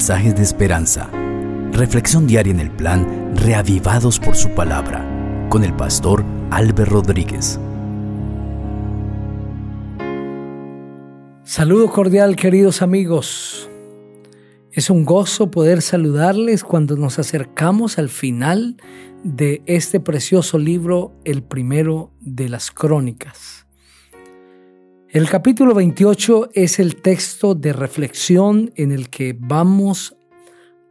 mensajes de esperanza. Reflexión diaria en el plan Reavivados por su palabra con el pastor Álvaro Rodríguez. Saludo cordial queridos amigos. Es un gozo poder saludarles cuando nos acercamos al final de este precioso libro, el primero de las crónicas. El capítulo 28 es el texto de reflexión en el que vamos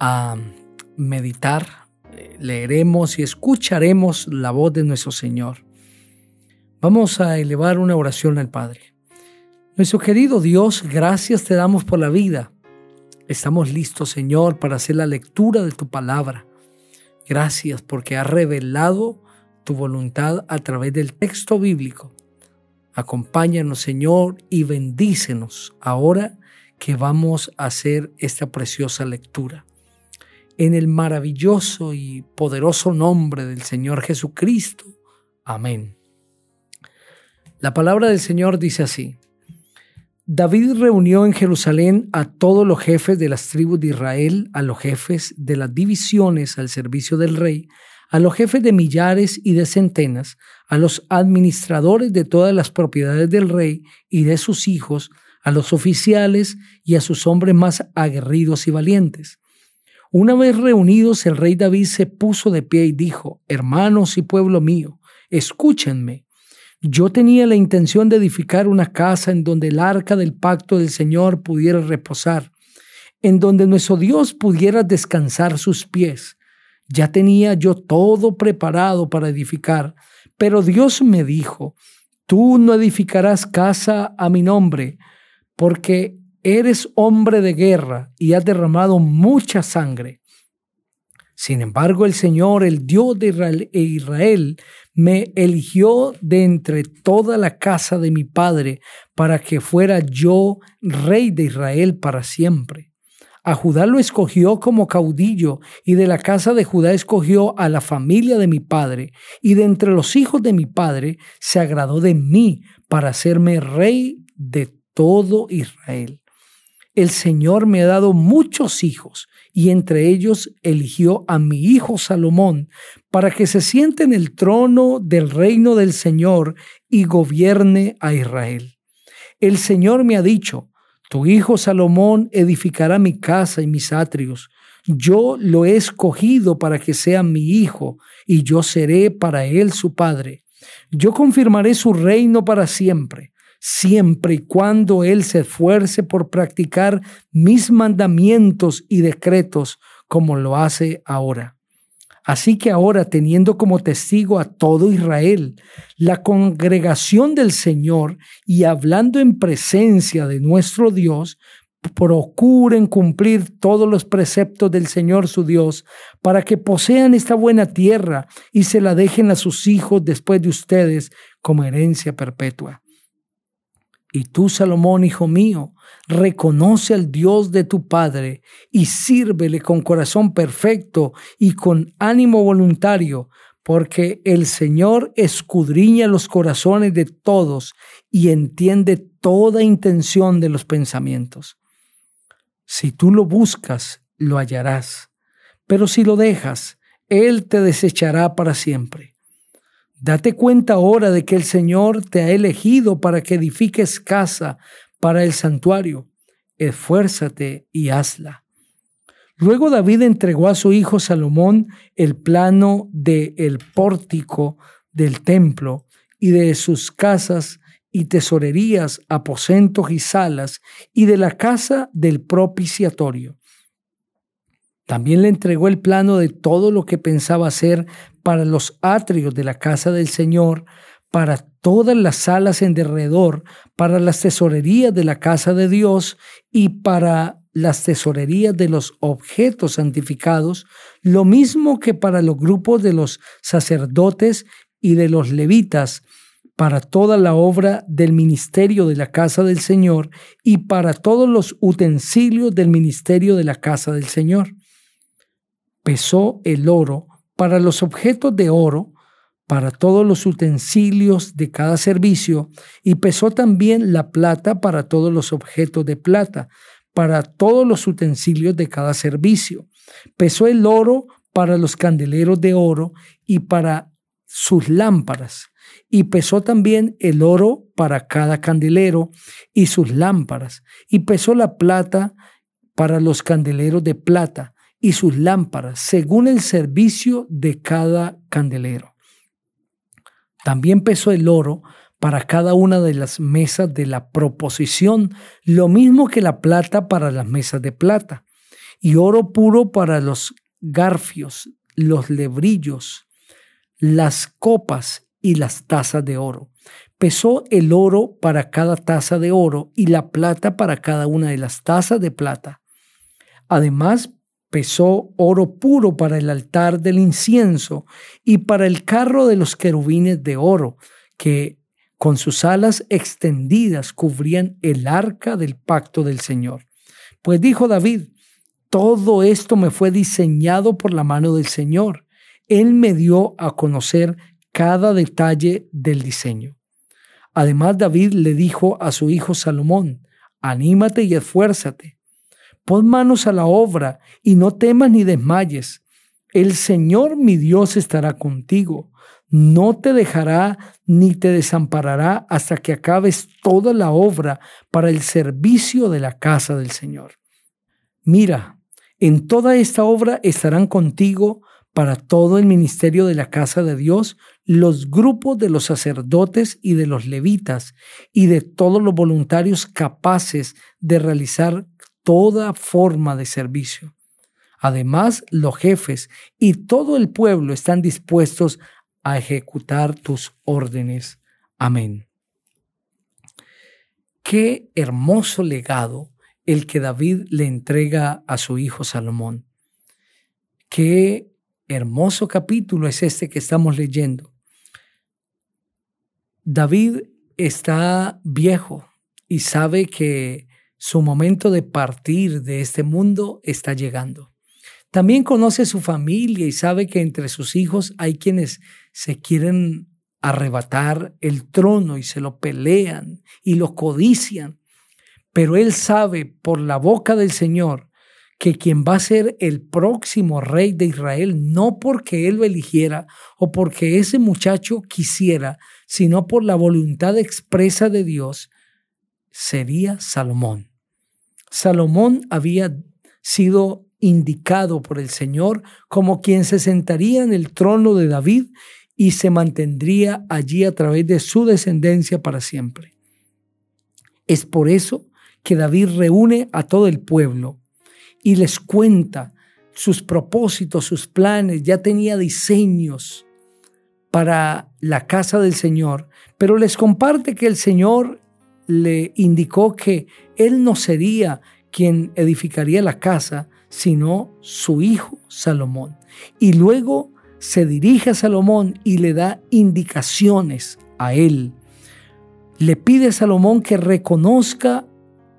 a meditar, leeremos y escucharemos la voz de nuestro Señor. Vamos a elevar una oración al Padre. Nuestro querido Dios, gracias te damos por la vida. Estamos listos, Señor, para hacer la lectura de tu palabra. Gracias porque has revelado tu voluntad a través del texto bíblico. Acompáñanos, Señor, y bendícenos ahora que vamos a hacer esta preciosa lectura. En el maravilloso y poderoso nombre del Señor Jesucristo. Amén. La palabra del Señor dice así. David reunió en Jerusalén a todos los jefes de las tribus de Israel, a los jefes de las divisiones al servicio del rey, a los jefes de millares y de centenas, a los administradores de todas las propiedades del rey y de sus hijos, a los oficiales y a sus hombres más aguerridos y valientes. Una vez reunidos, el rey David se puso de pie y dijo, Hermanos y pueblo mío, escúchenme. Yo tenía la intención de edificar una casa en donde el arca del pacto del Señor pudiera reposar, en donde nuestro Dios pudiera descansar sus pies ya tenía yo todo preparado para edificar, pero Dios me dijo, tú no edificarás casa a mi nombre, porque eres hombre de guerra y has derramado mucha sangre. Sin embargo, el Señor, el Dios de Israel, e Israel, me eligió de entre toda la casa de mi padre para que fuera yo rey de Israel para siempre. A Judá lo escogió como caudillo, y de la casa de Judá escogió a la familia de mi padre, y de entre los hijos de mi padre se agradó de mí para hacerme rey de todo Israel. El Señor me ha dado muchos hijos, y entre ellos eligió a mi hijo Salomón, para que se siente en el trono del reino del Señor y gobierne a Israel. El Señor me ha dicho, tu hijo Salomón edificará mi casa y mis atrios. Yo lo he escogido para que sea mi hijo, y yo seré para él su padre. Yo confirmaré su reino para siempre, siempre y cuando él se esfuerce por practicar mis mandamientos y decretos como lo hace ahora. Así que ahora, teniendo como testigo a todo Israel, la congregación del Señor y hablando en presencia de nuestro Dios, procuren cumplir todos los preceptos del Señor su Dios, para que posean esta buena tierra y se la dejen a sus hijos después de ustedes como herencia perpetua. Y tú, Salomón, hijo mío, reconoce al Dios de tu Padre y sírvele con corazón perfecto y con ánimo voluntario, porque el Señor escudriña los corazones de todos y entiende toda intención de los pensamientos. Si tú lo buscas, lo hallarás, pero si lo dejas, Él te desechará para siempre. Date cuenta ahora de que el Señor te ha elegido para que edifiques casa para el santuario. Esfuérzate y hazla. Luego David entregó a su hijo Salomón el plano del el pórtico del templo y de sus casas y tesorerías, aposentos y salas, y de la casa del propiciatorio. También le entregó el plano de todo lo que pensaba hacer para los atrios de la casa del Señor, para todas las salas en derredor, para las tesorerías de la casa de Dios y para las tesorerías de los objetos santificados, lo mismo que para los grupos de los sacerdotes y de los levitas, para toda la obra del ministerio de la casa del Señor y para todos los utensilios del ministerio de la casa del Señor pesó el oro para los objetos de oro, para todos los utensilios de cada servicio, y pesó también la plata para todos los objetos de plata, para todos los utensilios de cada servicio. Pesó el oro para los candeleros de oro y para sus lámparas. Y pesó también el oro para cada candelero y sus lámparas. Y pesó la plata para los candeleros de plata y sus lámparas, según el servicio de cada candelero. También pesó el oro para cada una de las mesas de la proposición, lo mismo que la plata para las mesas de plata, y oro puro para los garfios, los lebrillos, las copas y las tazas de oro. Pesó el oro para cada taza de oro y la plata para cada una de las tazas de plata. Además, pesó oro puro para el altar del incienso y para el carro de los querubines de oro, que con sus alas extendidas cubrían el arca del pacto del Señor. Pues dijo David, todo esto me fue diseñado por la mano del Señor. Él me dio a conocer cada detalle del diseño. Además, David le dijo a su hijo Salomón, anímate y esfuérzate. Pon manos a la obra y no temas ni desmayes. El Señor mi Dios estará contigo no te dejará ni te desamparará hasta que acabes toda la obra para el servicio de la casa del Señor. Mira, en toda esta obra estarán contigo para todo el ministerio de la casa de Dios los grupos de los sacerdotes y de los levitas y de todos los voluntarios capaces de realizar toda forma de servicio. Además, los jefes y todo el pueblo están dispuestos a ejecutar tus órdenes. Amén. Qué hermoso legado el que David le entrega a su hijo Salomón. Qué hermoso capítulo es este que estamos leyendo. David está viejo y sabe que su momento de partir de este mundo está llegando. También conoce su familia y sabe que entre sus hijos hay quienes se quieren arrebatar el trono y se lo pelean y lo codician. Pero él sabe por la boca del Señor que quien va a ser el próximo rey de Israel, no porque él lo eligiera o porque ese muchacho quisiera, sino por la voluntad expresa de Dios, sería Salomón. Salomón había sido indicado por el Señor como quien se sentaría en el trono de David y se mantendría allí a través de su descendencia para siempre. Es por eso que David reúne a todo el pueblo y les cuenta sus propósitos, sus planes, ya tenía diseños para la casa del Señor, pero les comparte que el Señor le indicó que él no sería quien edificaría la casa, sino su hijo Salomón. Y luego se dirige a Salomón y le da indicaciones a él. Le pide a Salomón que reconozca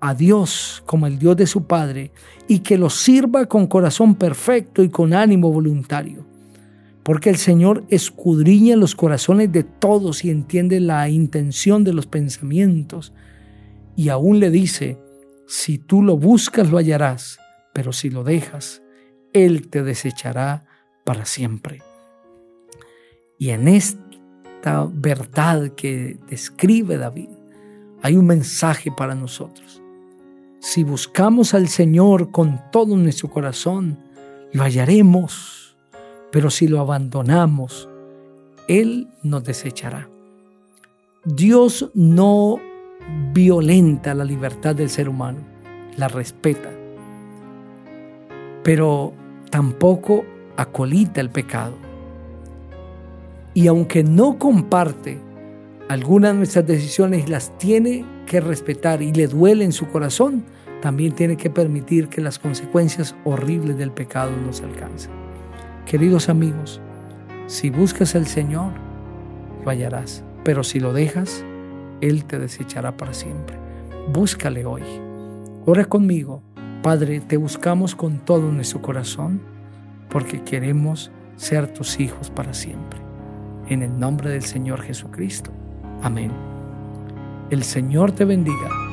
a Dios como el Dios de su Padre y que lo sirva con corazón perfecto y con ánimo voluntario. Porque el Señor escudriña los corazones de todos y entiende la intención de los pensamientos. Y aún le dice, si tú lo buscas lo hallarás pero si lo dejas, Él te desechará para siempre. Y en esta verdad que describe David, hay un mensaje para nosotros. Si buscamos al Señor con todo nuestro corazón, lo hallaremos, pero si lo abandonamos, Él nos desechará. Dios no violenta la libertad del ser humano, la respeta pero tampoco acolita el pecado. Y aunque no comparte algunas de nuestras decisiones, las tiene que respetar y le duele en su corazón, también tiene que permitir que las consecuencias horribles del pecado nos alcancen. Queridos amigos, si buscas al Señor, lo hallarás, pero si lo dejas, Él te desechará para siempre. Búscale hoy. Ora conmigo Padre, te buscamos con todo nuestro corazón porque queremos ser tus hijos para siempre. En el nombre del Señor Jesucristo. Amén. El Señor te bendiga